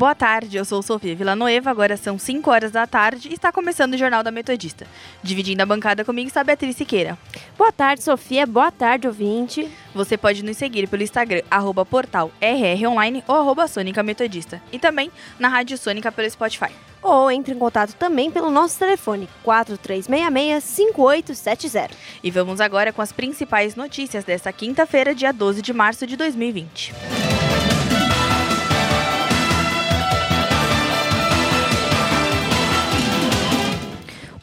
Boa tarde, eu sou Sofia Villanueva, agora são 5 horas da tarde e está começando o Jornal da Metodista. Dividindo a bancada comigo está Beatriz Siqueira. Boa tarde, Sofia. Boa tarde, ouvinte. Você pode nos seguir pelo Instagram, arroba portal RROnline ou arroba Sônica Metodista. E também na Rádio Sônica pelo Spotify. Ou entre em contato também pelo nosso telefone 4366-5870. E vamos agora com as principais notícias desta quinta-feira, dia 12 de março de 2020.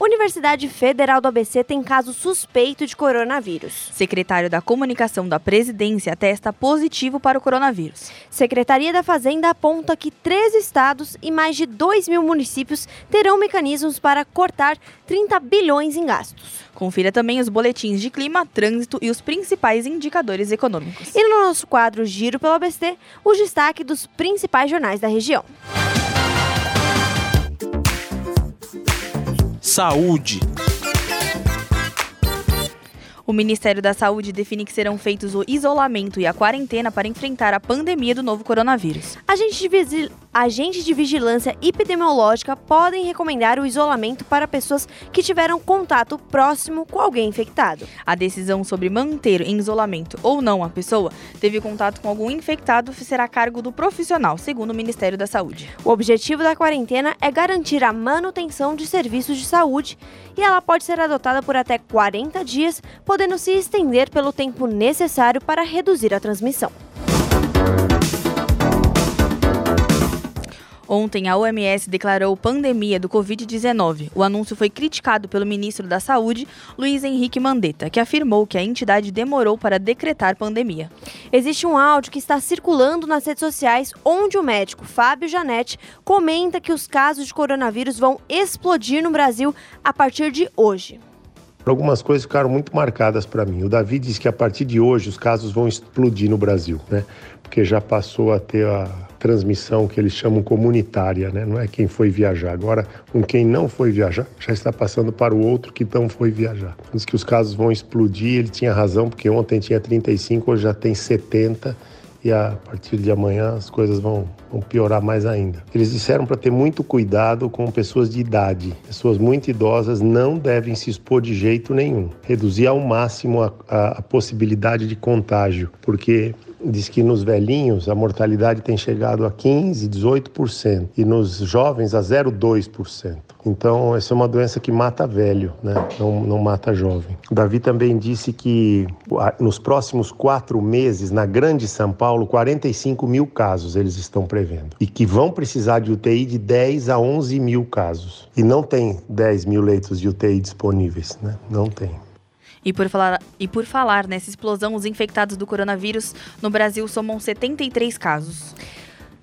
Universidade Federal do ABC tem caso suspeito de coronavírus. Secretário da Comunicação da Presidência testa positivo para o coronavírus. Secretaria da Fazenda aponta que três estados e mais de 2 mil municípios terão mecanismos para cortar 30 bilhões em gastos. Confira também os boletins de clima, trânsito e os principais indicadores econômicos. E no nosso quadro Giro pelo ABC, o destaque dos principais jornais da região. Saúde. O Ministério da Saúde define que serão feitos o isolamento e a quarentena para enfrentar a pandemia do novo coronavírus. Agentes de, agentes de vigilância epidemiológica podem recomendar o isolamento para pessoas que tiveram contato próximo com alguém infectado. A decisão sobre manter em isolamento ou não a pessoa teve contato com algum infectado será a cargo do profissional, segundo o Ministério da Saúde. O objetivo da quarentena é garantir a manutenção de serviços de saúde e ela pode ser adotada por até 40 dias, podendo se estender pelo tempo necessário para reduzir a transmissão. Ontem, a OMS declarou pandemia do Covid-19. O anúncio foi criticado pelo ministro da Saúde, Luiz Henrique Mandetta, que afirmou que a entidade demorou para decretar pandemia. Existe um áudio que está circulando nas redes sociais onde o médico Fábio Janetti comenta que os casos de coronavírus vão explodir no Brasil a partir de hoje. Algumas coisas ficaram muito marcadas para mim. O Davi disse que a partir de hoje os casos vão explodir no Brasil, né? Porque já passou a ter a transmissão que eles chamam comunitária, né? Não é quem foi viajar. Agora, com quem não foi viajar, já está passando para o outro que não foi viajar. Diz que os casos vão explodir, ele tinha razão, porque ontem tinha 35, hoje já tem 70 a partir de amanhã as coisas vão, vão piorar mais ainda. Eles disseram para ter muito cuidado com pessoas de idade. Pessoas muito idosas não devem se expor de jeito nenhum. Reduzir ao máximo a, a, a possibilidade de contágio, porque diz que nos velhinhos a mortalidade tem chegado a 15, 18% e nos jovens a 0,2%. Então, essa é uma doença que mata velho, né? não, não mata jovem. Davi também disse que nos próximos quatro meses, na Grande São Paulo, 45 mil casos eles estão prevendo. E que vão precisar de UTI de 10 a 11 mil casos. E não tem 10 mil leitos de UTI disponíveis, né? Não tem. E por, falar, e por falar nessa explosão, os infectados do coronavírus no Brasil somam 73 casos.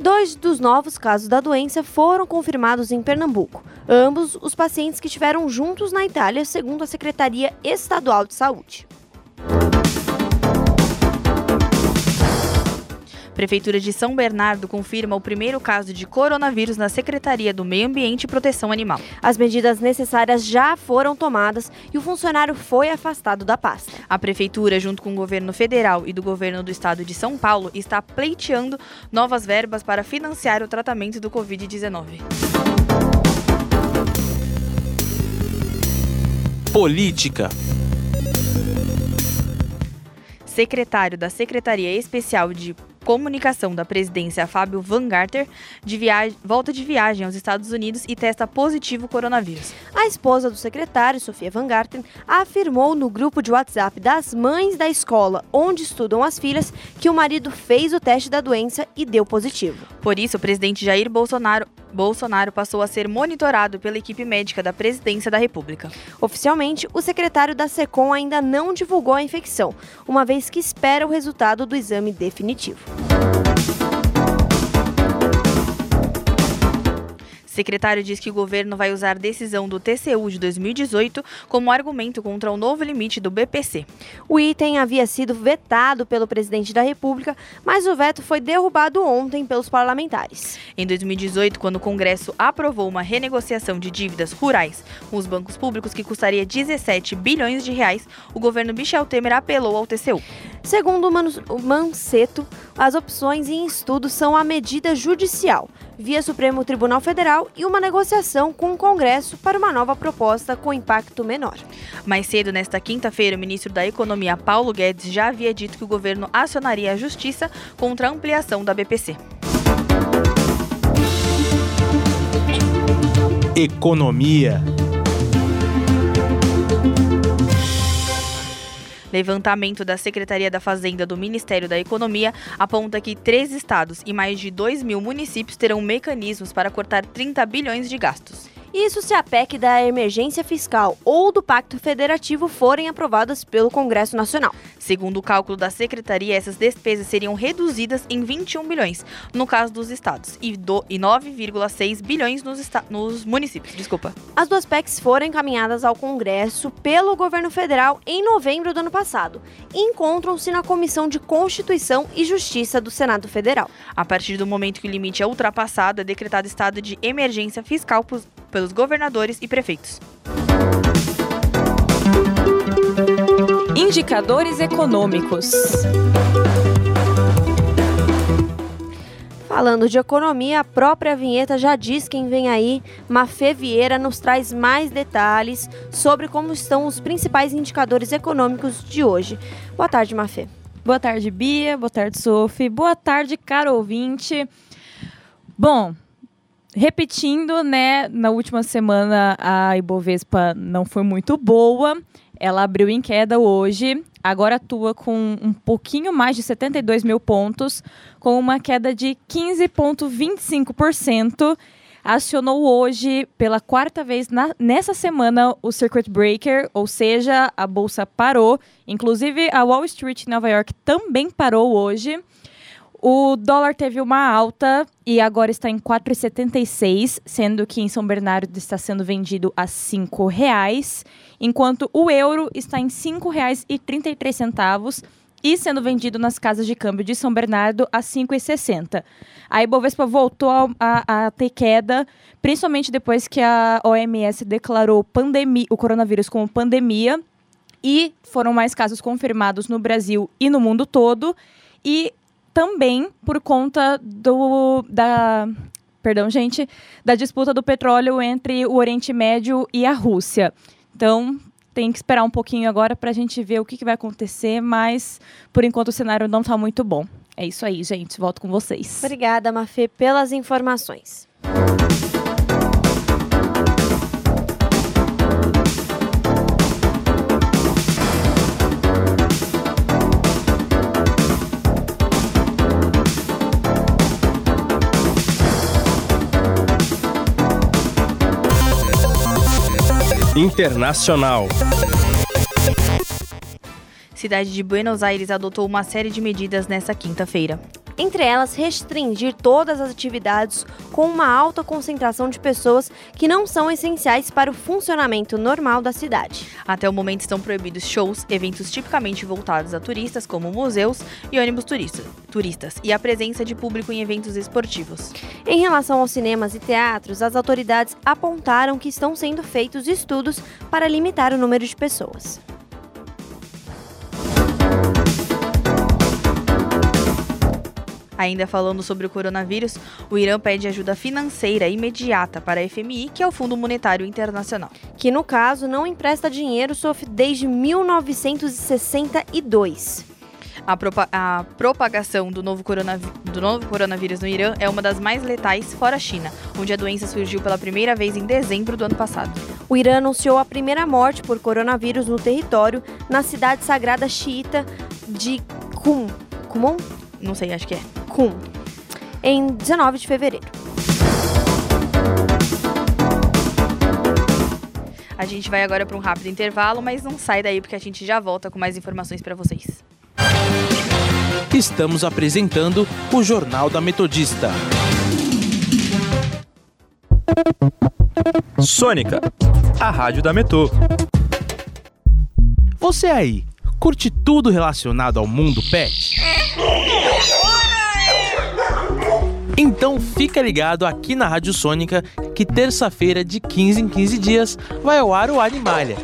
Dois dos novos casos da doença foram confirmados em Pernambuco. Ambos os pacientes que estiveram juntos na Itália, segundo a Secretaria Estadual de Saúde. Prefeitura de São Bernardo confirma o primeiro caso de coronavírus na Secretaria do Meio Ambiente e Proteção Animal. As medidas necessárias já foram tomadas e o funcionário foi afastado da pasta. A Prefeitura, junto com o governo federal e do governo do estado de São Paulo, está pleiteando novas verbas para financiar o tratamento do Covid-19. Política. Secretário da Secretaria Especial de Comunicação da Presidência, Fábio Van Garter, de viagem, volta de viagem aos Estados Unidos e testa positivo coronavírus. A esposa do secretário, Sofia Van Garten, afirmou no grupo de WhatsApp das mães da escola onde estudam as filhas que o marido fez o teste da doença e deu positivo. Por isso, o presidente Jair Bolsonaro, Bolsonaro passou a ser monitorado pela equipe médica da Presidência da República. Oficialmente, o secretário da SECOM ainda não divulgou a infecção, uma vez que espera o resultado do exame definitivo. Secretário diz que o governo vai usar decisão do TCU de 2018 como argumento contra o novo limite do BPC. O item havia sido vetado pelo presidente da República, mas o veto foi derrubado ontem pelos parlamentares. Em 2018, quando o Congresso aprovou uma renegociação de dívidas rurais com os bancos públicos que custaria 17 bilhões de reais, o governo Michel Temer apelou ao TCU. Segundo o Manceto, as opções em estudo são a medida judicial, via Supremo Tribunal Federal e uma negociação com o Congresso para uma nova proposta com impacto menor. Mais cedo, nesta quinta-feira, o ministro da Economia, Paulo Guedes, já havia dito que o governo acionaria a justiça contra a ampliação da BPC. Economia. Levantamento da Secretaria da Fazenda do Ministério da Economia aponta que três estados e mais de 2 mil municípios terão mecanismos para cortar 30 bilhões de gastos. Isso se a PEC da emergência fiscal ou do Pacto Federativo forem aprovadas pelo Congresso Nacional. Segundo o cálculo da Secretaria, essas despesas seriam reduzidas em 21 bilhões no caso dos estados e, e 9,6 bilhões nos, nos municípios. Desculpa. As duas PECs foram encaminhadas ao Congresso pelo governo federal em novembro do ano passado e encontram-se na Comissão de Constituição e Justiça do Senado Federal. A partir do momento que o limite é ultrapassado, é decretado estado de emergência fiscal pelos governadores e prefeitos. Indicadores econômicos. Falando de economia, a própria vinheta já diz quem vem aí. Mafê Vieira nos traz mais detalhes sobre como estão os principais indicadores econômicos de hoje. Boa tarde, Mafê. Boa tarde, Bia. Boa tarde, Sophie. Boa tarde, caro ouvinte. Bom, repetindo, né, na última semana a Ibovespa não foi muito boa. Ela abriu em queda hoje, agora atua com um pouquinho mais de 72 mil pontos, com uma queda de 15,25%. Acionou hoje, pela quarta vez na, nessa semana, o Circuit Breaker, ou seja, a bolsa parou. Inclusive, a Wall Street em Nova York também parou hoje. O dólar teve uma alta e agora está em 4,76, sendo que em São Bernardo está sendo vendido a R$ 5,00, enquanto o euro está em R$ 5,33 e sendo vendido nas casas de câmbio de São Bernardo a 5,60. A Ibovespa voltou a, a, a, ter queda, principalmente depois que a OMS declarou o coronavírus como pandemia e foram mais casos confirmados no Brasil e no mundo todo. E também por conta do da perdão, gente, da disputa do petróleo entre o Oriente Médio e a Rússia. Então, tem que esperar um pouquinho agora para a gente ver o que, que vai acontecer, mas por enquanto o cenário não está muito bom. É isso aí, gente. Volto com vocês. Obrigada, Mafê, pelas informações. Internacional. Cidade de Buenos Aires adotou uma série de medidas nesta quinta-feira. Entre elas, restringir todas as atividades com uma alta concentração de pessoas que não são essenciais para o funcionamento normal da cidade. Até o momento estão proibidos shows, eventos tipicamente voltados a turistas, como museus e ônibus turista, turistas, e a presença de público em eventos esportivos. Em relação aos cinemas e teatros, as autoridades apontaram que estão sendo feitos estudos para limitar o número de pessoas. Ainda falando sobre o coronavírus, o Irã pede ajuda financeira imediata para a FMI, que é o Fundo Monetário Internacional. Que, no caso, não empresta dinheiro desde 1962. A, propa a, propagação do novo, do novo, coronavírus no Irã é uma das mais letais fora a China, onde a doença surgiu pela primeira vez em dezembro do ano passado. O Irã anunciou a primeira morte por coronavírus no território, na cidade sagrada xiita de Qum. Qumon? Não sei, acho que é. Qum, em 19 de fevereiro. A gente vai agora para um rápido intervalo, mas não sai daí porque a gente já volta com mais informações para vocês. Estamos apresentando o Jornal da Metodista. Sônica, a rádio da Metô. Você aí, curte tudo relacionado ao mundo pet? Então fica ligado aqui na Rádio Sônica que terça-feira, de 15 em 15 dias, vai ao ar o Animalia,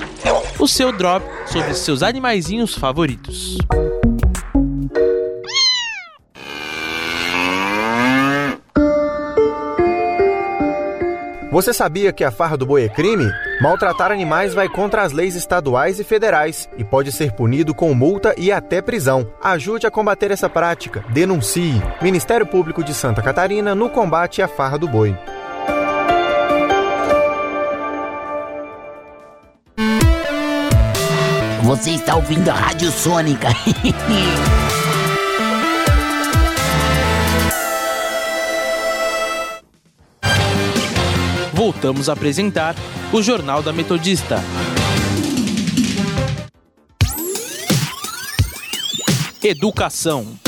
o seu drop sobre seus animaizinhos favoritos. Você sabia que a farra do boi é crime? Maltratar animais vai contra as leis estaduais e federais e pode ser punido com multa e até prisão. Ajude a combater essa prática. Denuncie. Ministério Público de Santa Catarina no combate à farra do boi. Você está ouvindo a Rádio Sônica. Voltamos a apresentar o Jornal da Metodista. Educação.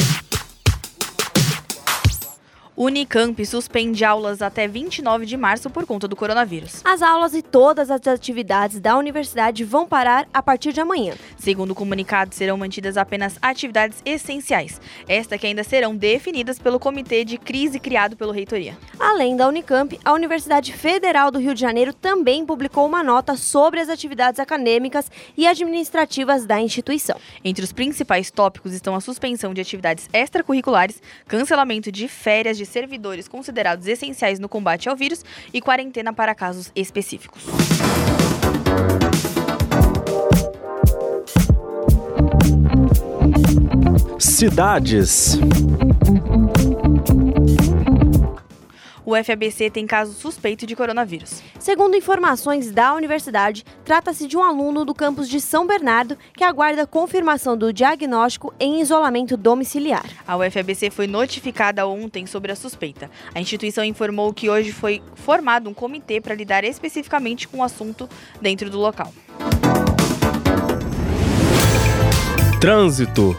Unicamp suspende aulas até 29 de março por conta do coronavírus. As aulas e todas as atividades da universidade vão parar a partir de amanhã. Segundo o comunicado, serão mantidas apenas atividades essenciais, esta que ainda serão definidas pelo comitê de crise criado pelo reitoria. Além da Unicamp, a Universidade Federal do Rio de Janeiro também publicou uma nota sobre as atividades acadêmicas e administrativas da instituição. Entre os principais tópicos estão a suspensão de atividades extracurriculares, cancelamento de férias de servidores considerados essenciais no combate ao vírus e quarentena para casos específicos. Cidades. O FABC tem caso suspeito de coronavírus. Segundo informações da universidade, trata-se de um aluno do campus de São Bernardo que aguarda confirmação do diagnóstico em isolamento domiciliar. A UFABC foi notificada ontem sobre a suspeita. A instituição informou que hoje foi formado um comitê para lidar especificamente com o assunto dentro do local. Trânsito.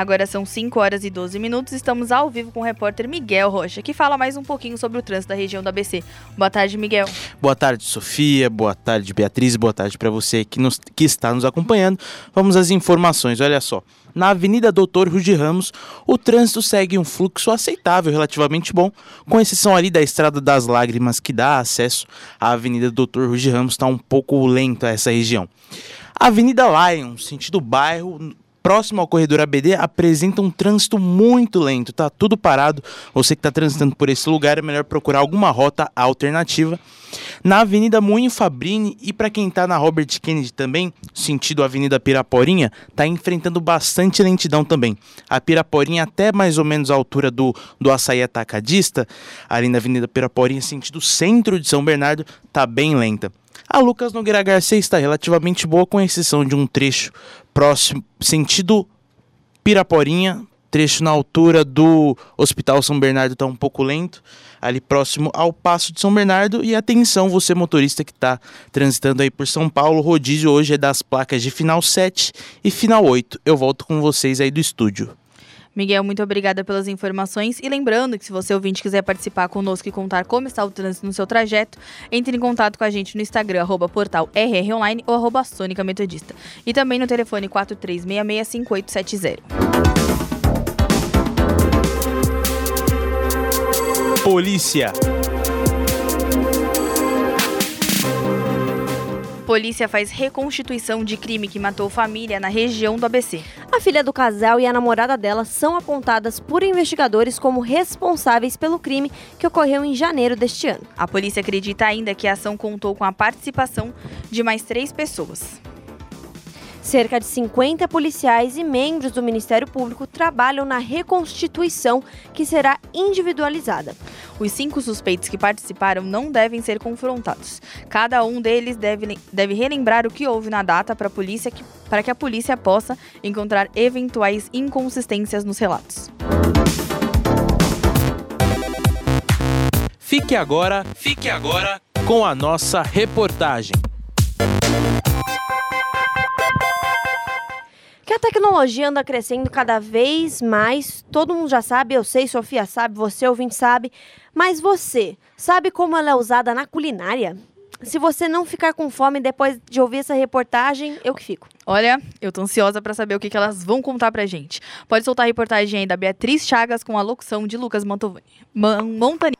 Agora são 5 horas e 12 minutos. Estamos ao vivo com o repórter Miguel Rocha, que fala mais um pouquinho sobre o trânsito da região da ABC. Boa tarde, Miguel. Boa tarde, Sofia. Boa tarde, Beatriz. Boa tarde para você que, nos, que está nos acompanhando. Vamos às informações. Olha só. Na Avenida Doutor Rude Ramos, o trânsito segue um fluxo aceitável, relativamente bom, com exceção ali da Estrada das Lágrimas, que dá acesso à Avenida Doutor Rude Ramos, está um pouco lento essa região. Avenida Lion, sentido bairro, próximo ao corredor ABD apresenta um trânsito muito lento, tá tudo parado. Você que está transitando por esse lugar é melhor procurar alguma rota alternativa. Na Avenida Moinho Fabrini e para quem está na Robert Kennedy também, sentido Avenida Piraporinha, está enfrentando bastante lentidão também. A Piraporinha até mais ou menos a altura do, do Açaí Atacadista, ali na Avenida Piraporinha, sentido centro de São Bernardo, está bem lenta. A Lucas Nogueira Garcia está relativamente boa, com exceção de um trecho próximo, sentido Piraporinha, trecho na altura do Hospital São Bernardo está um pouco lento, ali próximo ao Passo de São Bernardo. E atenção, você motorista que está transitando aí por São Paulo, o rodízio hoje é das placas de final 7 e final 8. Eu volto com vocês aí do estúdio. Miguel, muito obrigada pelas informações. E lembrando que se você ouvinte quiser participar conosco e contar como está o trânsito no seu trajeto, entre em contato com a gente no Instagram, arroba portal ou arroba Sônica Metodista. E também no telefone 43665870. Polícia. Polícia faz reconstituição de crime que matou família na região do ABC. A filha do casal e a namorada dela são apontadas por investigadores como responsáveis pelo crime que ocorreu em janeiro deste ano. A polícia acredita ainda que a ação contou com a participação de mais três pessoas. Cerca de 50 policiais e membros do Ministério Público trabalham na reconstituição, que será individualizada. Os cinco suspeitos que participaram não devem ser confrontados. Cada um deles deve, deve relembrar o que houve na data para a polícia que, para que a polícia possa encontrar eventuais inconsistências nos relatos. Fique agora, fique agora com a nossa reportagem. Que a tecnologia anda crescendo cada vez mais. Todo mundo já sabe, eu sei, Sofia sabe, você ouvinte sabe. Mas você, sabe como ela é usada na culinária? Se você não ficar com fome depois de ouvir essa reportagem, eu que fico. Olha, eu tô ansiosa pra saber o que, que elas vão contar pra gente. Pode soltar a reportagem aí da Beatriz Chagas com a locução de Lucas Montovani. Man Montani.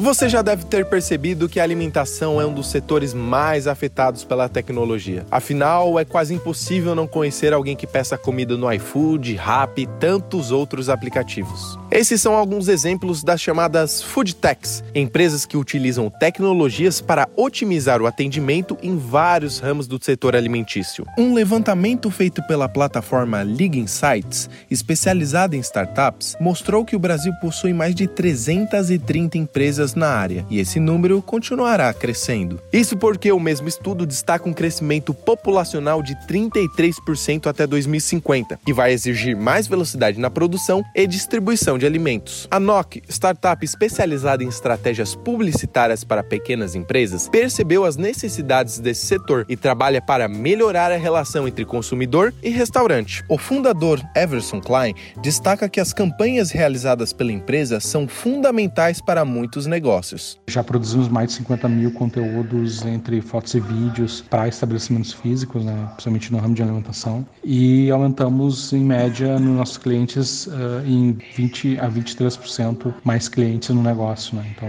Você já deve ter percebido que a alimentação é um dos setores mais afetados pela tecnologia. Afinal, é quase impossível não conhecer alguém que peça comida no iFood, Rappi e tantos outros aplicativos. Esses são alguns exemplos das chamadas food techs, empresas que utilizam tecnologias para otimizar o atendimento em vários ramos do setor alimentício. Um levantamento feito pela plataforma League Insights, especializada em startups, mostrou que o Brasil possui mais de 330 empresas na área e esse número continuará crescendo. Isso porque o mesmo estudo destaca um crescimento populacional de 33% até 2050, que vai exigir mais velocidade na produção e distribuição de alimentos. A NOC, startup especializada em estratégias publicitárias para pequenas empresas, percebeu as necessidades desse setor e trabalha para melhorar a relação entre consumidor e restaurante. O fundador Everson Klein destaca que as campanhas realizadas pela empresa são fundamentais para muitos negócios. Já produzimos mais de 50 mil conteúdos entre fotos e vídeos para estabelecimentos físicos, né, principalmente no ramo de alimentação, e aumentamos em média nos nossos clientes uh, em 20 a 23% mais clientes no negócio. Né? Então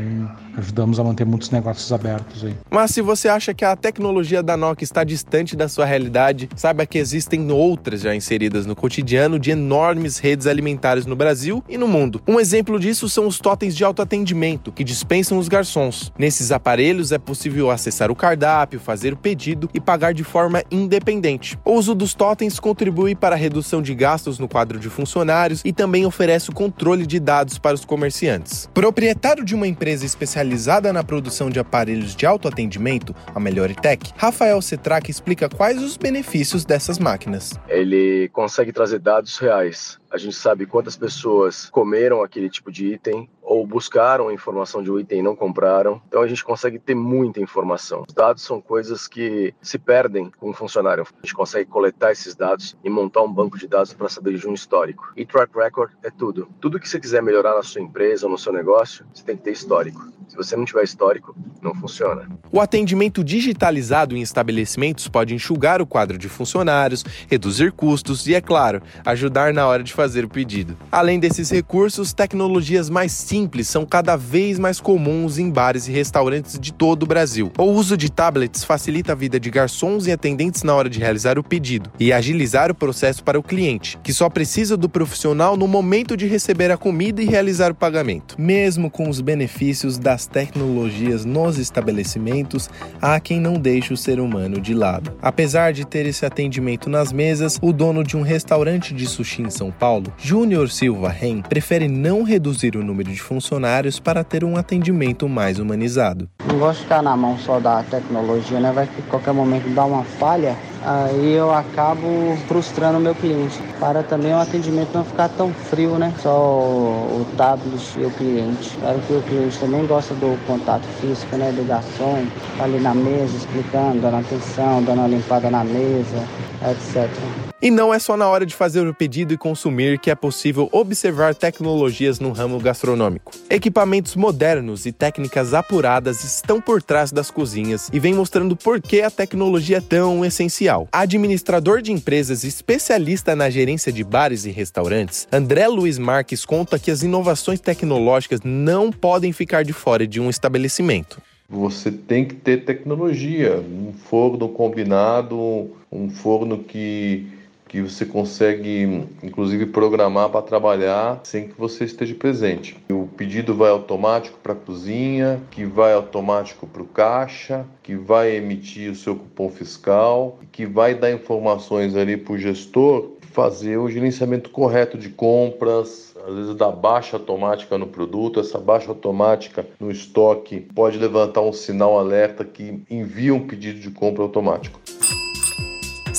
ajudamos a manter muitos negócios abertos aí. Mas se você acha que a tecnologia da Nokia está distante da sua realidade, saiba que existem outras já inseridas no cotidiano de enormes redes alimentares no Brasil e no mundo. Um exemplo disso são os totens de autoatendimento, que dispensam os garçons. Nesses aparelhos é possível acessar o cardápio, fazer o pedido e pagar de forma independente. O uso dos totens contribui para a redução de gastos no quadro de funcionários e também oferece o controle de dados para os comerciantes. Proprietário de uma empresa especializada na produção de aparelhos de autoatendimento, a Melhoritech, Rafael Cetrac explica quais os benefícios dessas máquinas. Ele consegue trazer dados reais a gente sabe quantas pessoas comeram aquele tipo de item ou buscaram a informação de um item e não compraram. Então a gente consegue ter muita informação. Os dados são coisas que se perdem com um funcionário. A gente consegue coletar esses dados e montar um banco de dados para saber de um histórico. E track record é tudo. Tudo que você quiser melhorar na sua empresa ou no seu negócio, você tem que ter histórico. Se você não tiver histórico, não funciona. O atendimento digitalizado em estabelecimentos pode enxugar o quadro de funcionários, reduzir custos e, é claro, ajudar na hora de fazer o pedido. Além desses recursos, tecnologias mais simples são cada vez mais comuns em bares e restaurantes de todo o Brasil. O uso de tablets facilita a vida de garçons e atendentes na hora de realizar o pedido e agilizar o processo para o cliente, que só precisa do profissional no momento de receber a comida e realizar o pagamento. Mesmo com os benefícios das tecnologias nos estabelecimentos, há quem não deixe o ser humano de lado. Apesar de ter esse atendimento nas mesas, o dono de um restaurante de sushi em São Paulo, Júnior Silva Ren, prefere não reduzir o número de funcionários para ter um atendimento mais humanizado. Não gosto de ficar na mão só da tecnologia, né? Vai que qualquer momento dá uma falha, aí eu acabo frustrando o meu cliente. Para também o atendimento não ficar tão frio, né? Só o, tablet e o cliente. Claro que o cliente também gosta do contato físico, né? Do garçom, ali na mesa explicando, dando atenção, dando uma limpada na mesa, etc. E não é só na hora de fazer o pedido e consumir que é possível observar tecnologias no ramo gastronômico. Equipamentos modernos e técnicas apuradas estão por trás das cozinhas e vem mostrando por que a tecnologia é tão essencial. Administrador de empresas e especialista na gerência de bares e restaurantes, André Luiz Marques conta que as inovações tecnológicas não podem ficar de fora de um estabelecimento. Você tem que ter tecnologia, um forno combinado, um forno que que você consegue, inclusive, programar para trabalhar sem que você esteja presente. O pedido vai automático para a cozinha, que vai automático para o caixa, que vai emitir o seu cupom fiscal, que vai dar informações ali para o gestor fazer o gerenciamento correto de compras, às vezes dá baixa automática no produto, essa baixa automática no estoque pode levantar um sinal alerta que envia um pedido de compra automático.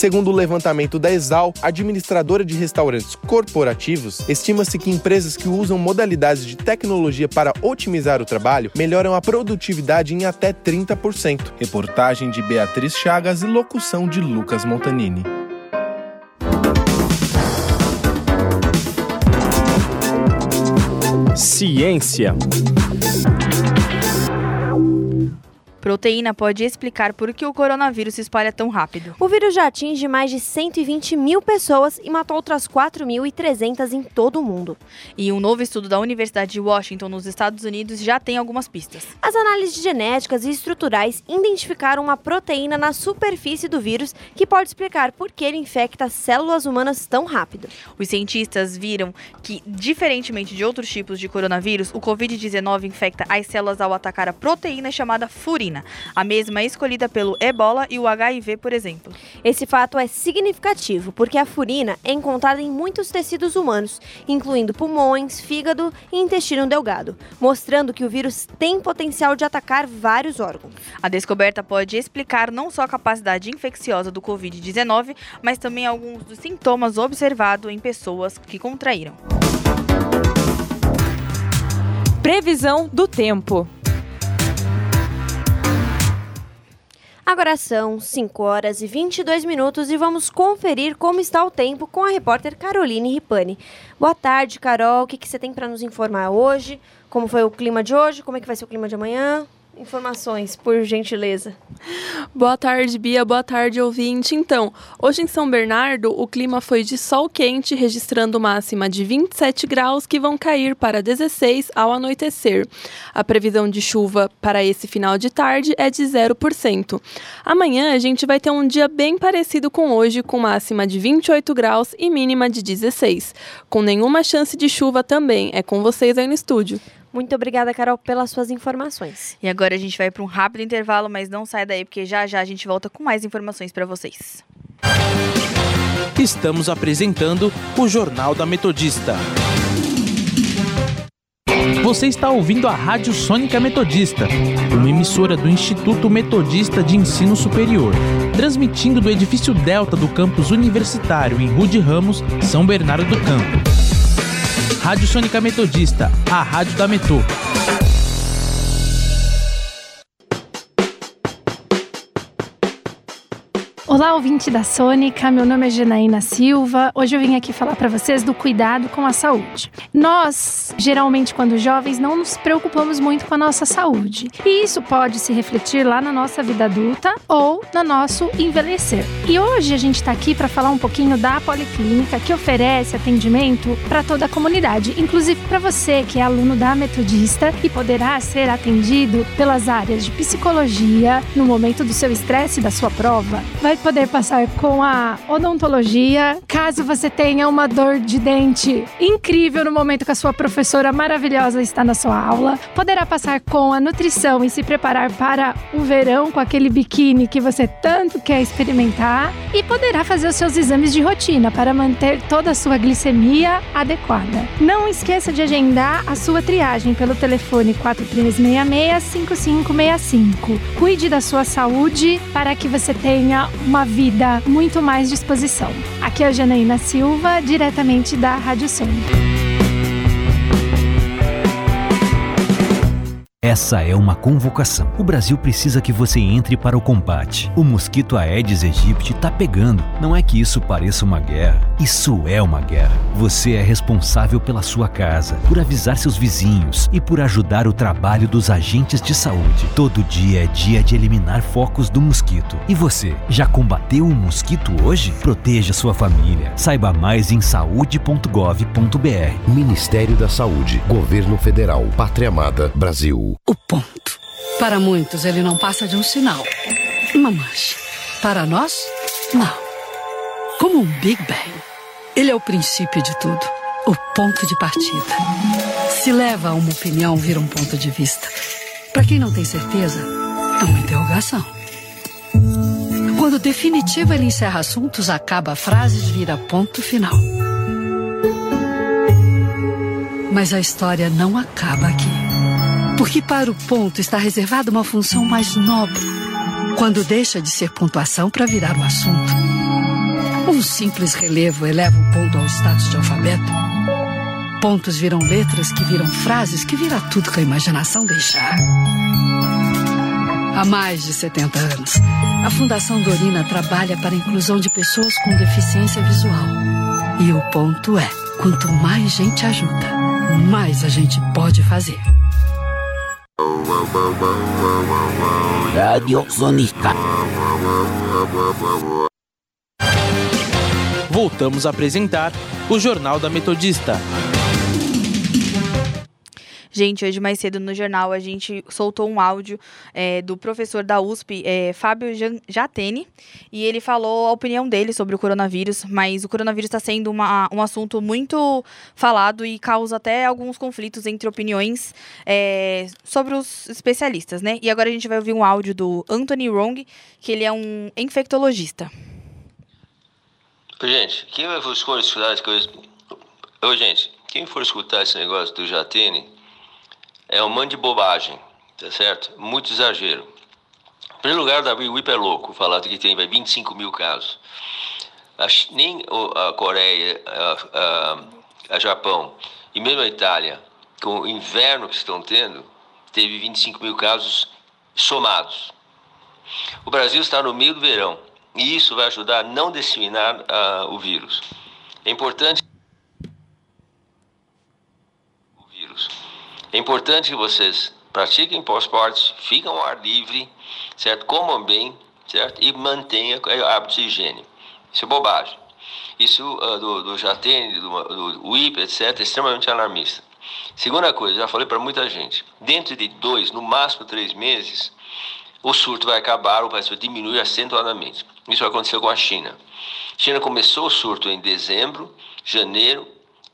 Segundo o levantamento da Exal, administradora de restaurantes corporativos, estima-se que empresas que usam modalidades de tecnologia para otimizar o trabalho melhoram a produtividade em até 30%. Reportagem de Beatriz Chagas e locução de Lucas Montanini. Ciência. Proteína pode explicar por que o coronavírus se espalha tão rápido. O vírus já atinge mais de 120 mil pessoas e matou outras 4.300 em todo o mundo. E um novo estudo da Universidade de Washington, nos Estados Unidos, já tem algumas pistas. As análises genéticas e estruturais identificaram uma proteína na superfície do vírus que pode explicar por que ele infecta células humanas tão rápido. Os cientistas viram que, diferentemente de outros tipos de coronavírus, o Covid-19 infecta as células ao atacar a proteína chamada furina. A mesma é escolhida pelo ebola e o HIV, por exemplo. Esse fato é significativo porque a furina é encontrada em muitos tecidos humanos, incluindo pulmões, fígado e intestino delgado, mostrando que o vírus tem potencial de atacar vários órgãos. A descoberta pode explicar não só a capacidade infecciosa do Covid-19, mas também alguns dos sintomas observados em pessoas que contraíram. Previsão do tempo. Agora são 5 horas e 22 minutos e vamos conferir como está o tempo com a repórter Caroline Ripani. Boa tarde, Carol. O que, que você tem para nos informar hoje? Como foi o clima de hoje? Como é que vai ser o clima de amanhã? Informações, por gentileza. Boa tarde, Bia. Boa tarde, ouvinte. Então, hoje em São Bernardo, o clima foi de sol quente, registrando máxima de 27 graus, que vão cair para 16 ao anoitecer. A previsão de chuva para esse final de tarde é de 0%. Amanhã, a gente vai ter um dia bem parecido com hoje, com máxima de 28 graus e mínima de 16. Com nenhuma chance de chuva também. É com vocês aí no estúdio. Muito obrigada, Carol, pelas suas informações. E agora a gente vai para um rápido intervalo, mas não sai daí, porque já já a gente volta com mais informações para vocês. Estamos apresentando o Jornal da Metodista. Você está ouvindo a Rádio Sônica Metodista, uma emissora do Instituto Metodista de Ensino Superior, transmitindo do edifício Delta do campus universitário em Rude Ramos, São Bernardo do Campo. Rádio Sônica Metodista, a rádio da Metô. Olá, ouvinte da Sônica. Meu nome é Janaína Silva. Hoje eu vim aqui falar para vocês do cuidado com a saúde. Nós, geralmente, quando jovens, não nos preocupamos muito com a nossa saúde. E isso pode se refletir lá na nossa vida adulta ou no nosso envelhecer. E hoje a gente está aqui para falar um pouquinho da Policlínica, que oferece atendimento para toda a comunidade, inclusive para você que é aluno da Metodista e poderá ser atendido pelas áreas de psicologia no momento do seu estresse da sua prova. Vai poder passar com a odontologia, caso você tenha uma dor de dente incrível no momento que a sua professora maravilhosa está na sua aula. Poderá passar com a nutrição e se preparar para o verão com aquele biquíni que você tanto quer experimentar. E poderá fazer os seus exames de rotina para manter toda a sua glicemia adequada. Não esqueça de agendar a sua triagem pelo telefone 4366-5565. Cuide da sua saúde para que você tenha uma vida muito mais disposição. Aqui é a Janaína Silva, diretamente da Rádio Sônica. Essa é uma convocação. O Brasil precisa que você entre para o combate. O mosquito Aedes aegypti tá pegando. Não é que isso pareça uma guerra. Isso é uma guerra. Você é responsável pela sua casa, por avisar seus vizinhos e por ajudar o trabalho dos agentes de saúde. Todo dia é dia de eliminar focos do mosquito. E você, já combateu o mosquito hoje? Proteja sua família. Saiba mais em saude.gov.br. Ministério da Saúde, Governo Federal, Pátria Amada, Brasil. O ponto. Para muitos, ele não passa de um sinal. Uma mancha. Para nós, não. Como um Big Bang. Ele é o princípio de tudo. O ponto de partida. Se leva a uma opinião, vira um ponto de vista. Para quem não tem certeza, é uma interrogação. Quando definitivo ele encerra assuntos, acaba frases, vira ponto final. Mas a história não acaba aqui. Porque para o ponto está reservada uma função mais nobre. Quando deixa de ser pontuação para virar o assunto. Um simples relevo eleva um ponto ao status de alfabeto. Pontos viram letras, que viram frases, que vira tudo que a imaginação deixar. Há mais de 70 anos, a Fundação Dorina trabalha para a inclusão de pessoas com deficiência visual. E o ponto é: quanto mais gente ajuda, mais a gente pode fazer. Rádio Sônica. Voltamos a apresentar o Jornal da Metodista. Gente, hoje mais cedo no jornal a gente soltou um áudio é, do professor da USP, é, Fábio Jatene, e ele falou a opinião dele sobre o coronavírus, mas o coronavírus está sendo uma- um assunto muito falado e causa até alguns conflitos entre opiniões é, sobre os especialistas, né? E agora a gente vai ouvir um áudio do Anthony Wrong, que ele é um infectologista. Gente, quem for escutar as coisas. Ô, gente, quem for escutar esse negócio do Jatene é um monte de bobagem, tá certo? Muito exagero. Em primeiro lugar, Davi Whip é louco falar que tem vai, 25 mil casos. A nem a Coreia, a, a, a Japão e mesmo a Itália, com o inverno que estão tendo, teve 25 mil casos somados. O Brasil está no meio do verão e isso vai ajudar a não disseminar ah, o vírus. É importante o vírus. É importante que vocês pratiquem pós-esportes, fiquem ao ar livre, certo? Comam bem, certo? E mantenham hábitos de higiene. Isso é bobagem. Isso ah, do, do Jatene, do, do WIP, etc., é extremamente alarmista. Segunda coisa, já falei para muita gente, dentro de dois, no máximo três meses, o surto vai acabar ou vai diminuir acentuadamente. Isso aconteceu com a China. A China começou o surto em dezembro, janeiro,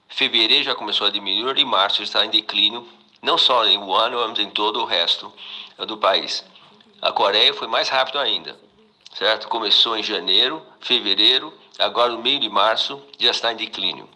fevereiro já começou a diminuir e março está em declínio, não só em Wuhan, mas em todo o resto do país. A Coreia foi mais rápido ainda, certo? Começou em janeiro, fevereiro, agora no meio de março já está em declínio.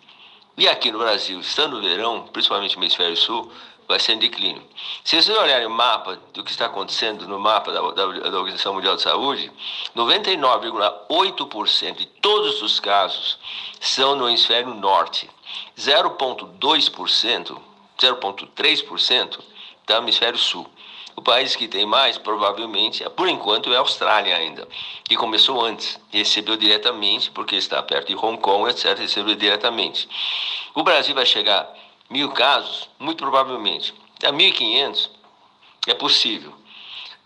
E aqui no Brasil, estando no verão, principalmente no hemisfério sul, vai ser em declínio. Se vocês olharem o mapa do que está acontecendo no mapa da, da, da Organização Mundial de Saúde, 99,8% de todos os casos são no hemisfério norte. 0,2%, 0,3% está no hemisfério sul. O país que tem mais, provavelmente, por enquanto, é a Austrália ainda, que começou antes, recebeu diretamente, porque está perto de Hong Kong, etc., recebeu diretamente. O Brasil vai chegar a mil casos, muito provavelmente. A 1.500 é possível,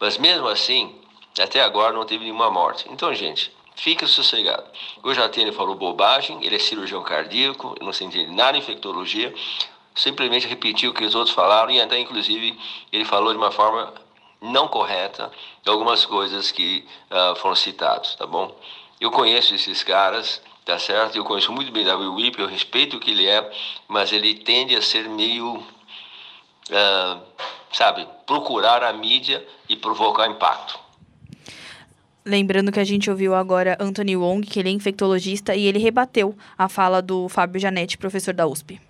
mas mesmo assim, até agora não teve nenhuma morte. Então, gente, fique sossegado. O Jatene falou bobagem, ele é cirurgião cardíaco, não se entende nada em infectologia, simplesmente repetiu o que os outros falaram e até inclusive ele falou de uma forma não correta algumas coisas que ah, foram citadas, tá bom? Eu conheço esses caras, tá certo? Eu conheço muito bem Davi Whip, eu respeito o que ele é, mas ele tende a ser meio, ah, sabe, procurar a mídia e provocar impacto. Lembrando que a gente ouviu agora Anthony Wong, que ele é infectologista, e ele rebateu a fala do Fábio Janetti, professor da USP.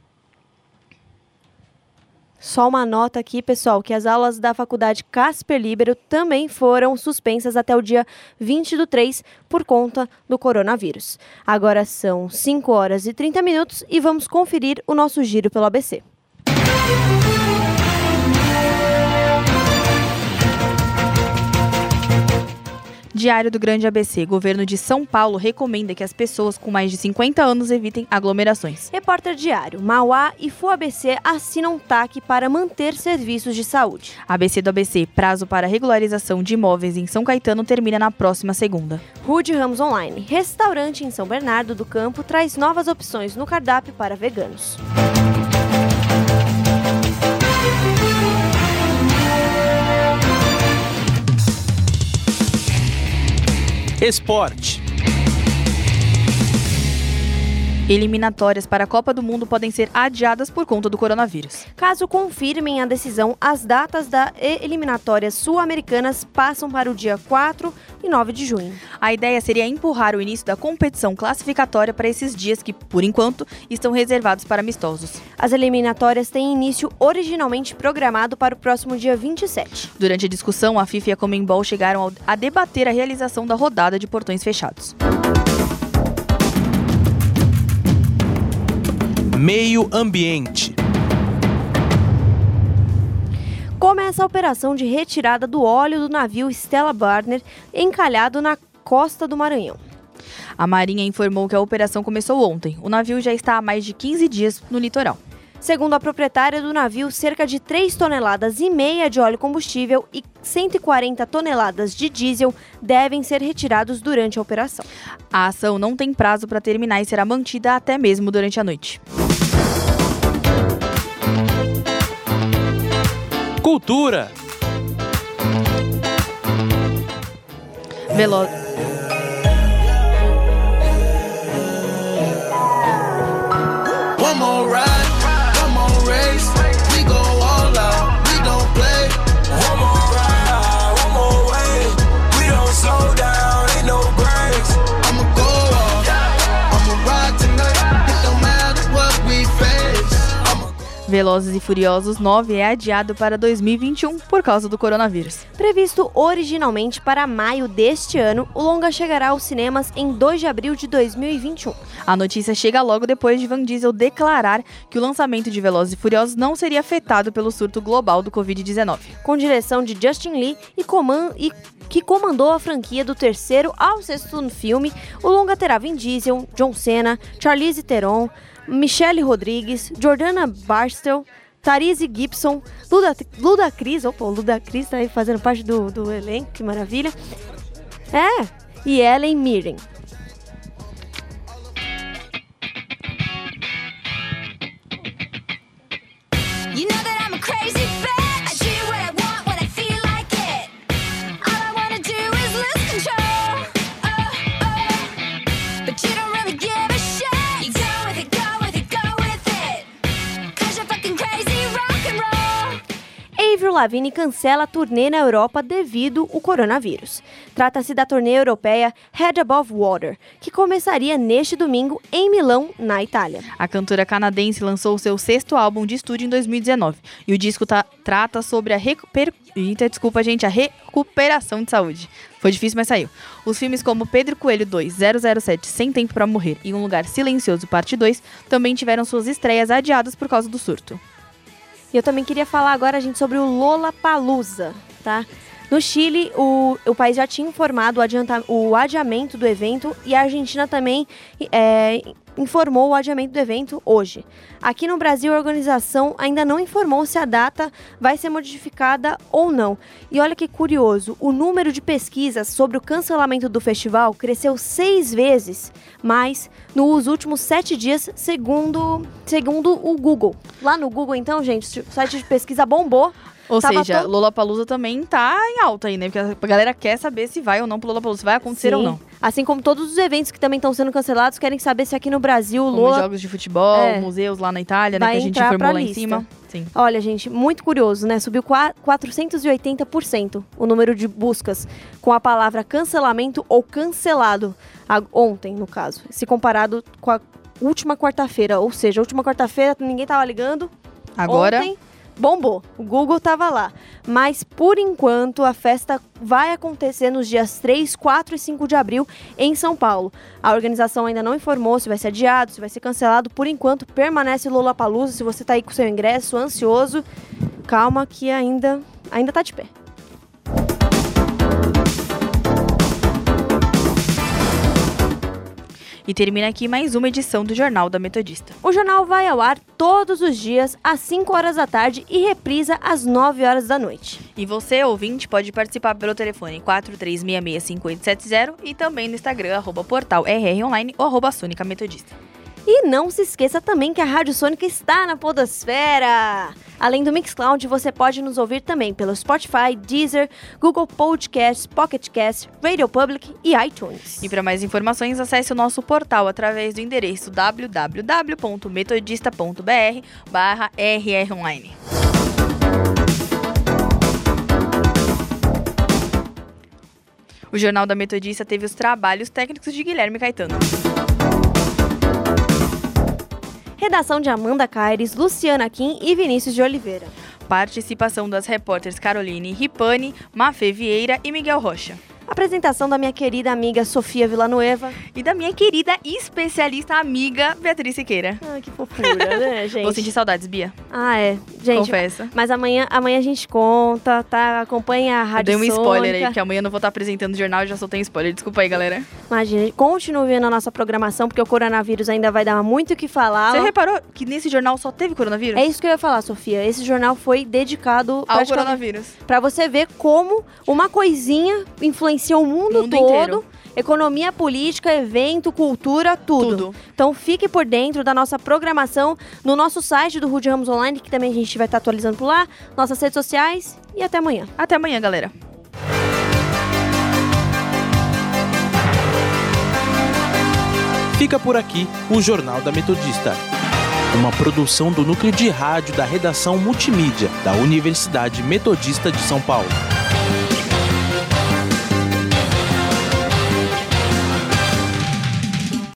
Só uma nota aqui, pessoal, que as aulas da Faculdade Casper Libero também foram suspensas até o dia 20 do 3 por conta do coronavírus. Agora são 5 horas e 30 minutos e vamos conferir o nosso giro pelo ABC. Diário do Grande ABC. Governo de São Paulo recomenda que as pessoas com mais de 50 anos evitem aglomerações. Repórter Diário. Mauá e FUABC assinam TAC para manter serviços de saúde. ABC do ABC. Prazo para regularização de imóveis em São Caetano termina na próxima segunda. Rude Ramos Online. Restaurante em São Bernardo do Campo traz novas opções no cardápio para veganos. Esporte. Eliminatórias para a Copa do Mundo podem ser adiadas por conta do coronavírus. Caso confirmem a decisão, as datas das eliminatórias sul-americanas passam para o dia 4 e 9 de junho. A ideia seria empurrar o início da competição classificatória para esses dias que, por enquanto, estão reservados para amistosos. As eliminatórias têm início originalmente programado para o próximo dia 27. Durante a discussão, a FIFA e a Comembol chegaram a debater a realização da rodada de portões fechados. Meio Ambiente. Começa a operação de retirada do óleo do navio Stella Barner, encalhado na costa do Maranhão. A Marinha informou que a operação começou ontem. O navio já está há mais de 15 dias no litoral. Segundo a proprietária do navio, cerca de 3 toneladas e meia de óleo combustível e 140 toneladas de diesel devem ser retirados durante a operação. A ação não tem prazo para terminar e será mantida até mesmo durante a noite. Cultura. Velo... Velozes e Furiosos 9 é adiado para 2021 por causa do coronavírus. Previsto originalmente para maio deste ano, o longa chegará aos cinemas em 2 de abril de 2021. A notícia chega logo depois de Van Diesel declarar que o lançamento de Velozes e Furiosos não seria afetado pelo surto global do Covid-19. Com direção de Justin Lee e, coman e que comandou a franquia do terceiro ao sexto filme, o longa terá Vin Diesel, John Cena, Charlize Theron, Michelle Rodrigues, Jordana Barstow, Tarize Gibson, Luda, Luda Cris, opa, Luda Cris tá aí fazendo parte do, do elenco, que maravilha. É, e Ellen Mirren. Lavigne cancela a turnê na Europa devido ao coronavírus. Trata-se da turnê europeia Head Above Water, que começaria neste domingo em Milão, na Itália. A cantora canadense lançou seu sexto álbum de estúdio em 2019 e o disco tá- trata sobre a recuper... Eita, desculpa, gente, a recuperação de saúde. Foi difícil, mas saiu. Os filmes como Pedro Coelho 2, 007, Sem Tempo para Morrer e Um Lugar Silencioso, parte 2, também tiveram suas estreias adiadas por causa do surto. E eu também queria falar agora, gente, sobre o Lollapalooza, tá? No Chile, o, o país já tinha informado o, adianta, o adiamento do evento e a Argentina também é, informou o adiamento do evento hoje. Aqui no Brasil, a organização ainda não informou se a data vai ser modificada ou não. E olha que curioso, o número de pesquisas sobre o cancelamento do festival cresceu seis vezes mais nos últimos sete dias, segundo, segundo o Google. Lá no Google, então, gente, o site de pesquisa bombou. Ou Tava seja, to- Lollapalooza também tá em alta aí, né? Porque a galera quer saber se vai ou não pro Lollapalooza, se vai acontecer ou Sim. não. Assim como todos os eventos que também estão sendo cancelados, querem saber se aqui no Brasil Como Lola jogos de futebol, É. museus lá na Itália, né? vai Que a gente informou lá em lista. cima. Sim. Olha, gente, muito curioso, né? Subiu qua- 480% o número de buscas com a palavra cancelamento ou cancelado ontem, no caso. Se comparado com a última quarta-feira, ou seja, a última quarta-feira ninguém tava ligando. Agora- Ontem, bombou. O Google tava lá. Mas por enquanto a festa vai acontecer nos dias 3, 4 e 5 de abril em São Paulo. A organização ainda não informou se vai ser adiado, se vai ser cancelado. Por enquanto permanece Lollapalooza. Se você tá aí com seu ingresso ansioso, calma que ainda ainda tá de pé. E termina aqui mais uma edição do Jornal da Metodista. O jornal vai ao ar todos os dias às 5 horas da tarde e reprisa às 9 horas da noite. E você, ouvinte, pode participar pelo telefone 43665870 e também no Instagram, arroba portal ou arroba Sônica Metodista. E não se esqueça também que a Rádio Sônica está na Podosfera! Além do Mixcloud, você pode nos ouvir também pelo Spotify, Deezer, Google Podcasts, Pocket Casts, Radio Public e iTunes. E para mais informações, acesse o nosso portal através do endereço www.metodista.br barra rronline. O Jornal da Metodista teve os trabalhos técnicos de Guilherme Caetano. Redação de Amanda Caires, Luciana Kim e Vinícius de Oliveira. Participação das repórteres Caroline Ripani, Mafê Vieira e Miguel Rocha. Apresentação da minha querida amiga Sofia Villanueva. E da minha querida especialista amiga Beatriz Siqueira. Ah, que fofura, né, gente? Vou sentir saudades, Bia. Ah, é. Gente, Confessa. mas amanhã, amanhã a gente conta, tá? Acompanha a Eu Rádio dei um spoiler aí, porque amanhã eu não vou estar apresentando o jornal já soltei um spoiler. Desculpa aí, galera. Imagina, continue vendo a nossa programação, porque o coronavírus ainda vai dar muito o que falar. Você reparou que nesse jornal só teve coronavírus? É isso que eu ia falar, Sofia. Esse jornal foi dedicado Ao coronavírus. Pra você ver como uma coisinha influencia o mundo, mundo todo. inteiro. Economia, política, evento, cultura, tudo. Então fique por dentro da nossa programação no nosso site do Rude Ramos Online, que também a gente vai estar atualizando por lá, nossas redes sociais e até amanhã. Até amanhã, galera. Fica por aqui o Jornal da Metodista. Uma produção do núcleo de rádio da redação multimídia da Universidade Metodista de São Paulo.